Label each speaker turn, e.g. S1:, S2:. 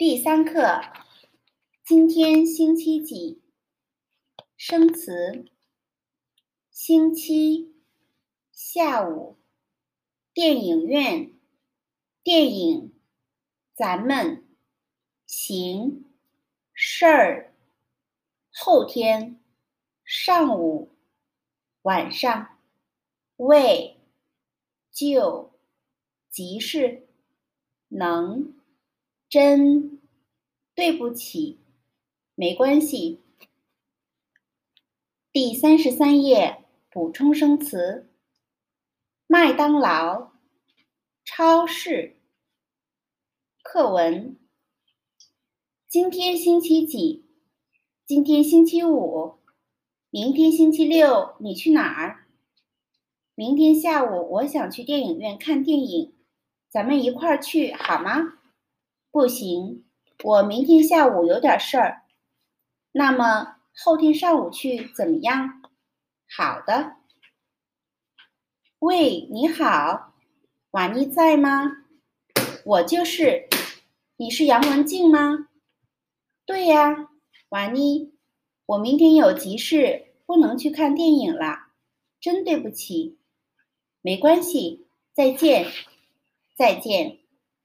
S1: 第三课，今天星期几？生词：星期、下午、电影院、电影、咱们、行、事儿、后天、上午、晚上、为、就、急事、能。真，对不起，没关系。第三十三页补充生词：麦当劳、超市。课文：今天星期几？今天星期五。明天星期六，你去哪儿？明天下午我想去电影院看电影，咱们一块儿去好吗？不行，我明天下午有点事儿。那么后天上午去怎么样？好的。喂，你好，瓦妮在吗？我就是。你是杨文静吗？对呀，瓦妮，我明天有急事，不能去看电影了，真对不起。没关系，再见，再见。